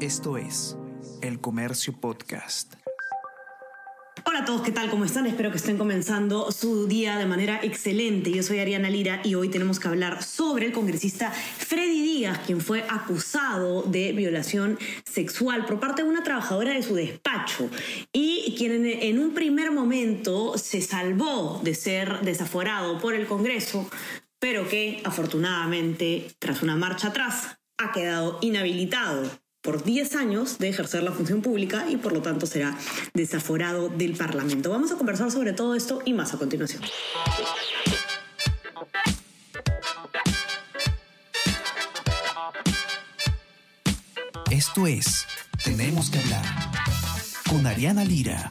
Esto es El Comercio Podcast. Hola a todos, ¿qué tal? ¿Cómo están? Espero que estén comenzando su día de manera excelente. Yo soy Ariana Lira y hoy tenemos que hablar sobre el congresista Freddy Díaz, quien fue acusado de violación sexual por parte de una trabajadora de su despacho y quien en un primer momento se salvó de ser desaforado por el Congreso, pero que afortunadamente, tras una marcha atrás, ha quedado inhabilitado por 10 años de ejercer la función pública y por lo tanto será desaforado del Parlamento. Vamos a conversar sobre todo esto y más a continuación. Esto es Tenemos que hablar con Ariana Lira.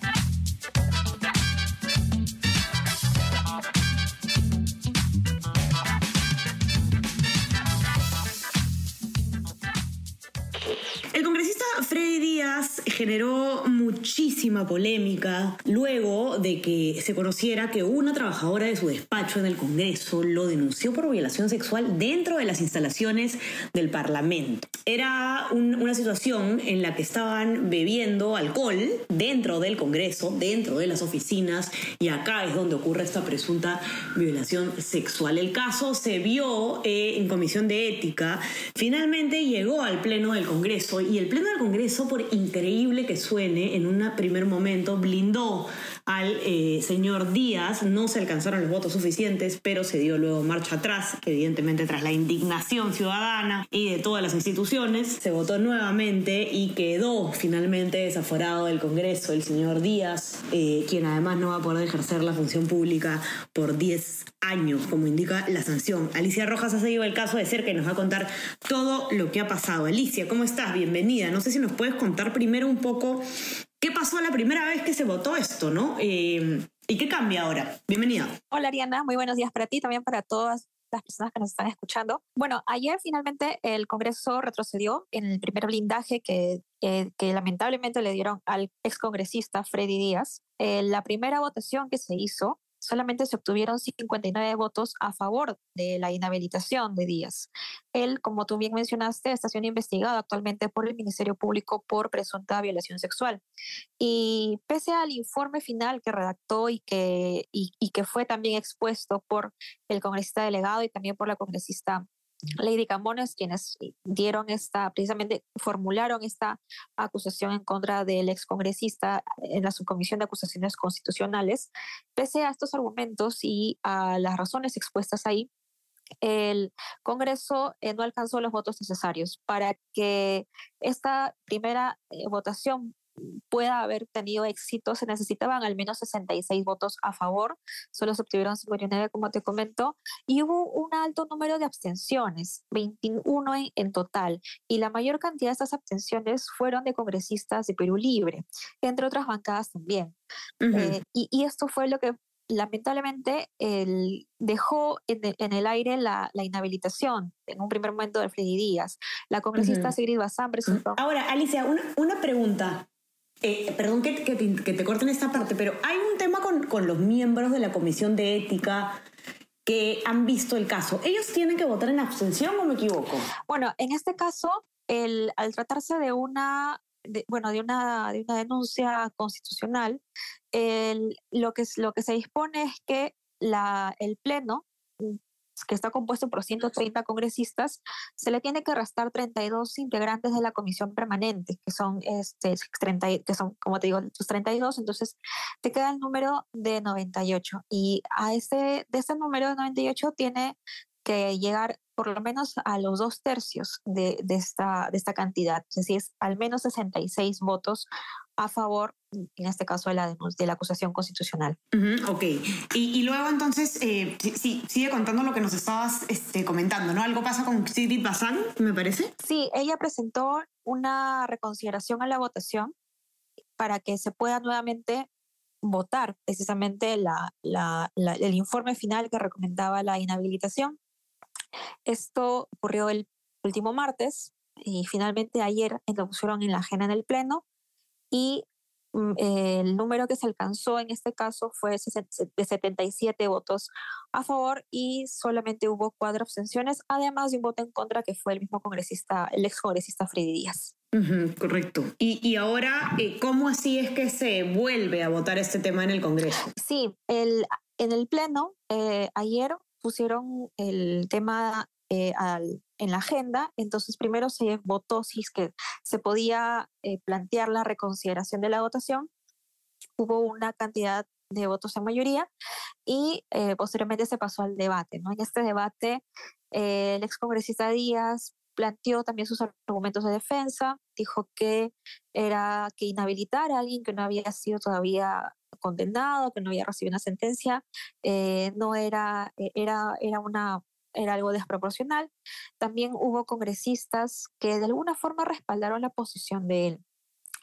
Generó muchísima polémica luego de que se conociera que una trabajadora de su despacho en el Congreso lo denunció por violación sexual dentro de las instalaciones del Parlamento. Era una situación en la que estaban bebiendo alcohol dentro del Congreso, dentro de las oficinas, y acá es donde ocurre esta presunta violación sexual. El caso se vio eh, en comisión de ética, finalmente llegó al Pleno del Congreso y el Pleno del Congreso, por increíble que suene, en un primer momento blindó al eh, señor Díaz. No se alcanzaron los votos suficientes, pero se dio luego marcha atrás, evidentemente tras la indignación ciudadana y de todas las instituciones. Se votó nuevamente y quedó finalmente desaforado del Congreso el señor Díaz, eh, quien además no va a poder ejercer la función pública por 10 años, como indica la sanción. Alicia Rojas ha seguido el caso de ser que nos va a contar todo lo que ha pasado. Alicia, ¿cómo estás? Bienvenida. No sé si nos puedes contar primero un poco qué pasó la primera vez que se votó esto, ¿no? Eh, ¿Y qué cambia ahora? Bienvenida. Hola Ariana, muy buenos días para ti, también para todas las personas que nos están escuchando. Bueno, ayer finalmente el Congreso retrocedió en el primer blindaje que, lamentablemente le dieron al excongresista Freddy Díaz. Eh, la primera votación que se hizo solamente se obtuvieron 59 votos a favor de la inhabilitación de Díaz. Él, como tú bien mencionaste, está siendo investigado actualmente por el Ministerio Público por presunta violación sexual. Y pese al informe final que redactó y que, y, y que fue también expuesto por el congresista delegado y también por la congresista Lady Camones, quienes dieron esta, precisamente formularon esta acusación en contra del excongresista en la subcomisión de acusaciones constitucionales. Pese a estos argumentos y a las razones expuestas ahí, el Congreso eh, no alcanzó los votos necesarios para que esta primera eh, votación pueda haber tenido éxito, se necesitaban al menos 66 votos a favor, solo se obtuvieron 59, como te comento, y hubo un alto número de abstenciones, 21 en, total, y la mayor cantidad de estas abstenciones fueron de congresistas de Perú Libre, entre otras bancadas también. Eh, y, esto fue lo que lamentablemente el, dejó en el, aire la, inhabilitación en un primer momento de Freddy Díaz. La congresista Sigrid Bazán presentó... Ahora, Alicia, una, una pregunta. Eh, perdón que, que, te, corten esta parte, pero hay un tema con, con, los miembros de la Comisión de Ética que han visto el caso. ¿Ellos tienen que votar en abstención o me equivoco? Bueno, en este caso, el, al tratarse de una, bueno, de una, de una denuncia constitucional, el, lo, que, lo que se dispone es que la, el Pleno que está compuesto por 130 congresistas, se le tiene que restar 32 integrantes de la comisión permanente, que son, este, 30, que son como te digo, los 32, entonces te queda el número de 98. Y a ese, de ese número de 98 tiene que llegar por lo menos a los dos tercios de, de, esta, de esta cantidad, es decir, al menos 66 votos a favor, en este caso, de la, de la acusación constitucional. ok. Y, luego entonces, eh, sí, sigue contando lo que nos estabas este, comentando, ¿no? Algo pasa con Sidney Bazán, me parece. Sí, ella presentó una reconsideración a la votación para que se pueda nuevamente votar precisamente la, la, el informe final que recomendaba la inhabilitación. Esto ocurrió el último martes y finalmente ayer lo pusieron en la agenda en el Pleno y mm, el número que se alcanzó en este caso fue de 77 votos a favor y solamente hubo cuatro abstenciones, además de un voto en contra que fue el mismo congresista, el ex congresista Freddy Díaz. correcto. Y, ahora, eh, ¿cómo así es que se vuelve a votar este tema en el Congreso? Sí, el, en el Pleno, eh, ayer pusieron el tema eh, en la agenda, entonces primero se votó si se podía plantear la reconsideración de la votación. Hubo una cantidad de votos en mayoría y posteriormente se pasó al debate. ¿no? En este debate, el excongresista Díaz planteó también sus argumentos de defensa, dijo que era que inhabilitar a alguien que no había sido todavía condenado, que no había recibido una sentencia, eh, no era, eh, era, era una era algo desproporcional. También hubo congresistas que de alguna forma respaldaron la posición de él.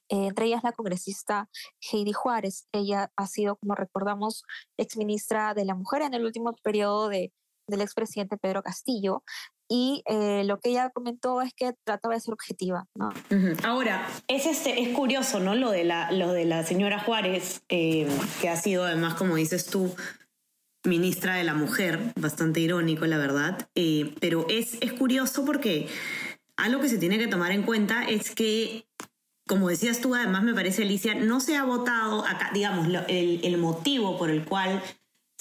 Eh, entre ellas la congresista Heidi Juárez. Ella ha sido, como recordamos, exministra de la Mujer en el último periodo de, del expresidente Pedro Castillo y eh, lo que ella comentó es que trataba de ser objetiva. Ahora, es, este, es curioso, ¿no? Lo de la, lo de la señora Juárez, eh, que ha sido además, como dices tú, ministra de la Mujer, bastante irónico, la verdad, eh, pero es, es curioso porque algo que se tiene que tomar en cuenta es que como decías tú, además me parece, Alicia, no se ha votado acá, digamos, el, motivo por el cual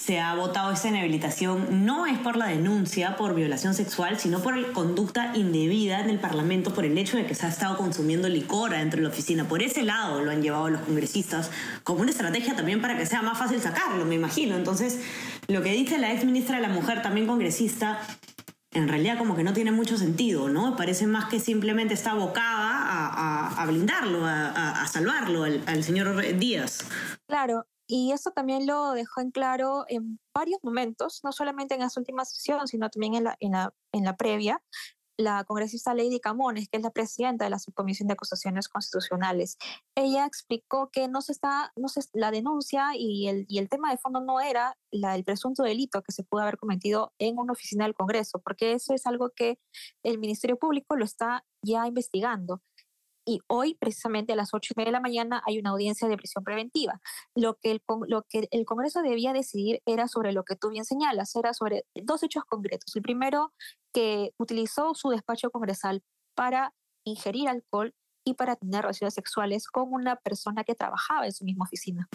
se ha votado esta inhabilitación no es por la denuncia por violación sexual, sino por conducta indebida en el Parlamento por el hecho de que se ha estado consumiendo licor dentro de la oficina. Por ese lado lo han llevado los congresistas como una estrategia también para que sea más fácil sacarlo, me imagino. Entonces, lo que dice la ex ministra de la Mujer, también congresista, en realidad como que no tiene mucho sentido, ¿no? Parece más que simplemente está abocada a, blindarlo, a, salvarlo al, al señor Díaz. Claro, y eso también lo dejó en claro en varios momentos, no solamente en las últimas sesiones, sino también en la, en la, en la previa, la congresista Lady Camones, que es la presidenta de la Subcomisión de Acusaciones Constitucionales. Ella explicó que no se está, no se, la denuncia y el, y el tema de fondo no era la, el presunto delito que se pudo haber cometido en una oficina del Congreso, porque eso es algo que el Ministerio Público lo está ya investigando y hoy, precisamente a las ocho y media de la mañana, hay una audiencia de prisión preventiva. Lo que, el, lo que el Congreso debía decidir era sobre lo que tú bien señalas, era sobre dos hechos concretos. El primero, que utilizó su despacho congresal para ingerir alcohol y para tener relaciones sexuales con una persona que trabajaba en su misma oficina.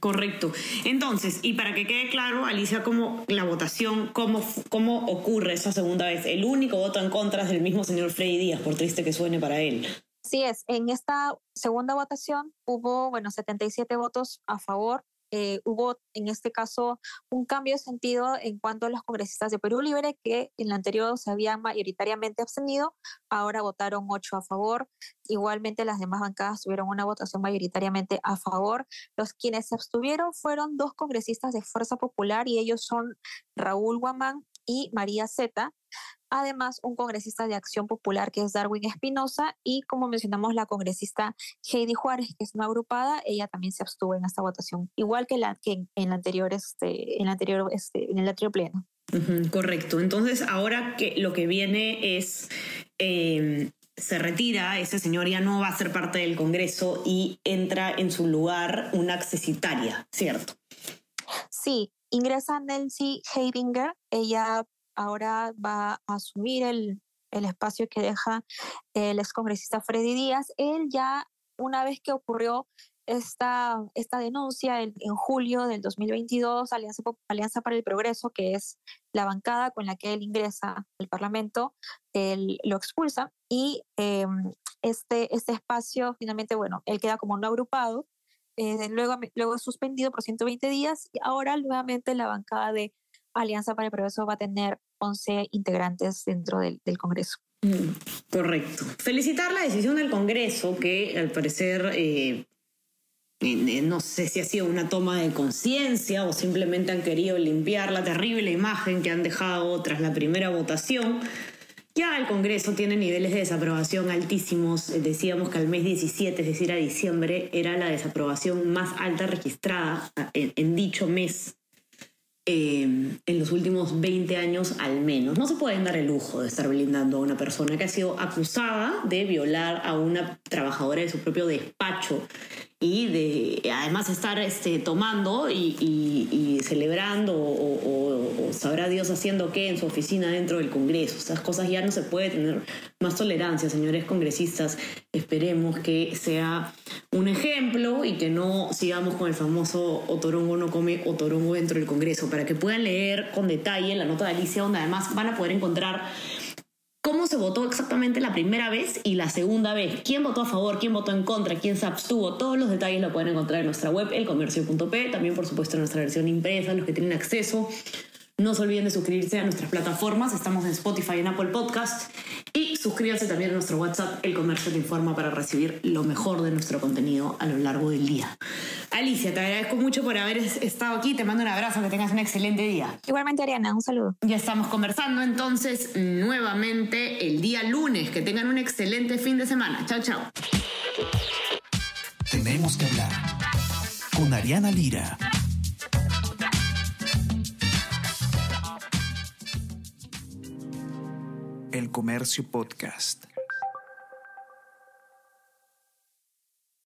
correcto. Entonces, y para que quede claro, Alicia, cómo la votación, cómo, cómo ocurre esa segunda vez. El único voto en contra es del mismo señor Freddy Díaz, por triste que suene para él. Así es, en esta segunda votación hubo, bueno, 77 votos a favor. Eh, hubo en este caso un cambio de sentido en cuanto a los congresistas de Perú Libre que en la anterior se habían mayoritariamente abstenido, ahora votaron 8 a favor. Igualmente las demás bancadas tuvieron una votación mayoritariamente a favor. Los quienes se abstuvieron fueron dos congresistas de Fuerza Popular y ellos son Raúl Guamán y María Zeta. Además, un congresista de Acción Popular que es Darwin Espinosa y, como mencionamos, la congresista Heidi Juárez, que es una agrupada, ella también se abstuvo en esta votación, igual que, la, que en, la anterior, este, en, anterior, este, en el anterior pleno. correcto. Entonces, ahora que lo que viene es em, se retira, ese señor ya no va a ser parte del Congreso y entra en su lugar una accesitaria, ¿cierto? Sí, ingresa Nancy Heidinger, ella ahora va a asumir el, espacio que deja el excongresista Freddy Díaz. Él ya, una vez que ocurrió esta, esta denuncia en, julio del 2022, Alianza, Alianza para el Progreso, que es la bancada con la que él ingresa al Parlamento, él lo expulsa y em, este, este espacio finalmente, bueno, él queda como no agrupado, eh, luego, luego suspendido por 120 días y ahora nuevamente la bancada de Alianza para el Progreso va a tener 11 integrantes dentro del, Congreso. Mm, correcto. Felicitar la decisión del Congreso, que al parecer eh, no sé si ha sido una toma de conciencia o simplemente han querido limpiar la terrible imagen que han dejado tras la primera votación. Ya el Congreso tiene niveles de desaprobación altísimos. Decíamos que al mes 17, es decir, a diciembre, era la desaprobación más alta registrada en dicho mes eh, en los últimos 20 años al menos. No se pueden dar el lujo de estar blindando a una persona que ha sido acusada de violar a una trabajadora de su propio despacho y de además estar este, tomando y, celebrando o, sabrá Dios haciendo qué en su oficina dentro del Congreso. Estas cosas ya no se puede tener más tolerancia, señores congresistas. Esperemos que sea un ejemplo y que no sigamos con el famoso otorongo no come otorongo dentro del Congreso, para que puedan leer con detalle la nota de Alicia, donde además van a poder encontrar cómo se votó exactamente la primera vez y la segunda vez. ¿Quién votó a favor? ¿Quién votó en contra? ¿Quién se abstuvo? Todos los detalles lo pueden encontrar en nuestra web, elcomercio.p. También, por supuesto, en nuestra versión impresa, los que tienen acceso. No se olviden de suscribirse a nuestras plataformas. Estamos en Spotify y en Apple Podcast. Y suscríbanse también a nuestro WhatsApp, El Comercio Te Informa, para recibir lo mejor de nuestro contenido a lo largo del día. Alicia, te agradezco mucho por haber estado aquí. Te mando un abrazo, que tengas un excelente día. Igualmente, Ariana, un saludo. Ya estamos conversando entonces nuevamente el día lunes. Que tengan un excelente fin de semana. Chao, chao. Tenemos que hablar con Ariana Lira. Comercio Podcast.